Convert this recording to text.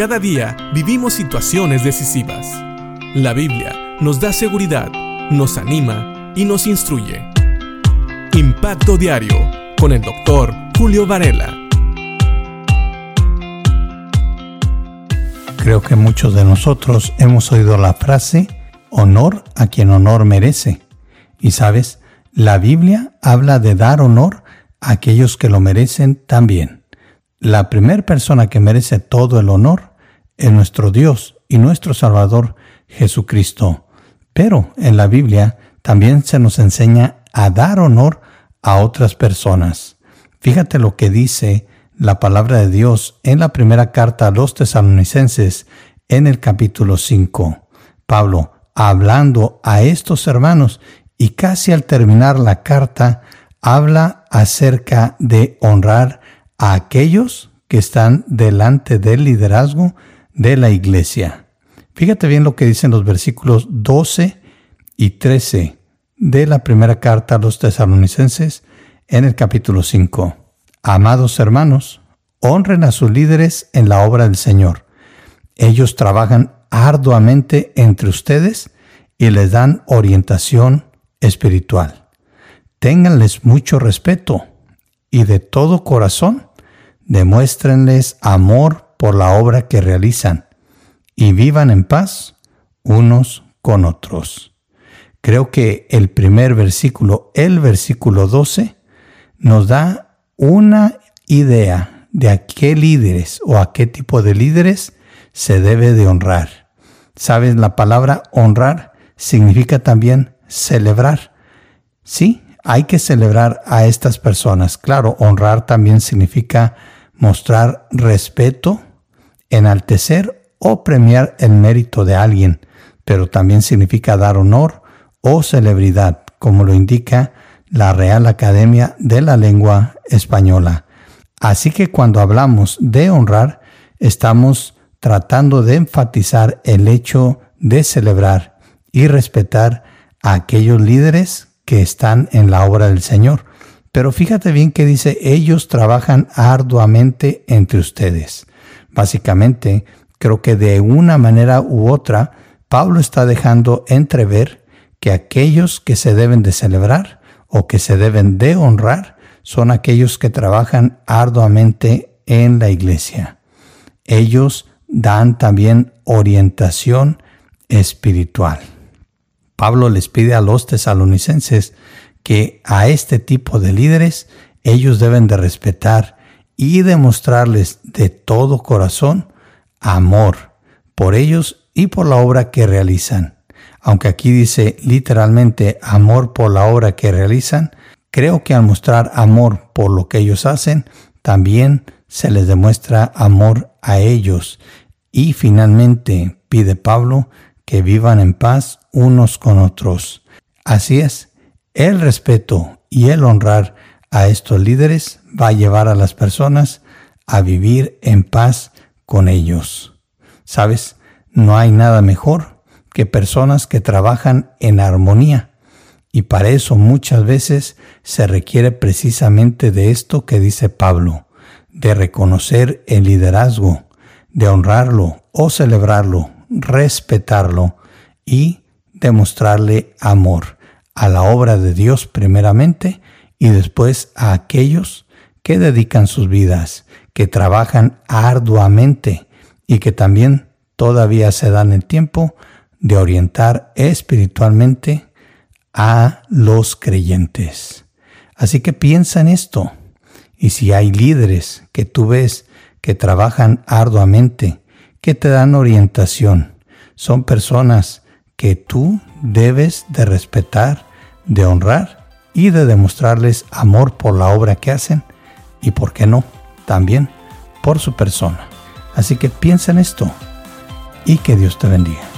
Cada día vivimos situaciones decisivas. La Biblia nos da seguridad, nos anima y nos instruye. Impacto Diario con el doctor Julio Varela. Creo que muchos de nosotros hemos oído la frase honor a quien honor merece. Y sabes, la Biblia habla de dar honor a aquellos que lo merecen también. La primera persona que merece todo el honor en nuestro Dios y nuestro Salvador Jesucristo. Pero en la Biblia también se nos enseña a dar honor a otras personas. Fíjate lo que dice la palabra de Dios en la primera carta a los tesalonicenses en el capítulo 5. Pablo, hablando a estos hermanos y casi al terminar la carta, habla acerca de honrar a aquellos que están delante del liderazgo de la iglesia. Fíjate bien lo que dicen los versículos 12 y 13 de la primera carta a los tesalonicenses en el capítulo 5. Amados hermanos, honren a sus líderes en la obra del Señor. Ellos trabajan arduamente entre ustedes y les dan orientación espiritual. Ténganles mucho respeto y de todo corazón demuéstrenles amor por la obra que realizan y vivan en paz unos con otros. Creo que el primer versículo, el versículo 12, nos da una idea de a qué líderes o a qué tipo de líderes se debe de honrar. ¿Sabes? La palabra honrar significa también celebrar. Sí, hay que celebrar a estas personas. Claro, honrar también significa mostrar respeto, enaltecer o premiar el mérito de alguien, pero también significa dar honor o celebridad, como lo indica la Real Academia de la Lengua Española. Así que cuando hablamos de honrar, estamos tratando de enfatizar el hecho de celebrar y respetar a aquellos líderes que están en la obra del Señor. Pero fíjate bien que dice, ellos trabajan arduamente entre ustedes. Básicamente, creo que de una manera u otra, Pablo está dejando entrever que aquellos que se deben de celebrar o que se deben de honrar son aquellos que trabajan arduamente en la iglesia. Ellos dan también orientación espiritual. Pablo les pide a los tesalonicenses que a este tipo de líderes ellos deben de respetar y demostrarles de todo corazón amor por ellos y por la obra que realizan. Aunque aquí dice literalmente amor por la obra que realizan, creo que al mostrar amor por lo que ellos hacen, también se les demuestra amor a ellos. Y finalmente pide Pablo que vivan en paz unos con otros. Así es, el respeto y el honrar a estos líderes va a llevar a las personas a vivir en paz con ellos. ¿Sabes? No hay nada mejor que personas que trabajan en armonía. Y para eso muchas veces se requiere precisamente de esto que dice Pablo, de reconocer el liderazgo, de honrarlo o celebrarlo, respetarlo y demostrarle amor a la obra de Dios primeramente y después a aquellos que dedican sus vidas, que trabajan arduamente y que también todavía se dan el tiempo de orientar espiritualmente a los creyentes. Así que piensa en esto. Y si hay líderes que tú ves que trabajan arduamente, que te dan orientación, son personas que tú debes de respetar, de honrar y de demostrarles amor por la obra que hacen y, por qué no, también por su persona. Así que piensa en esto y que Dios te bendiga.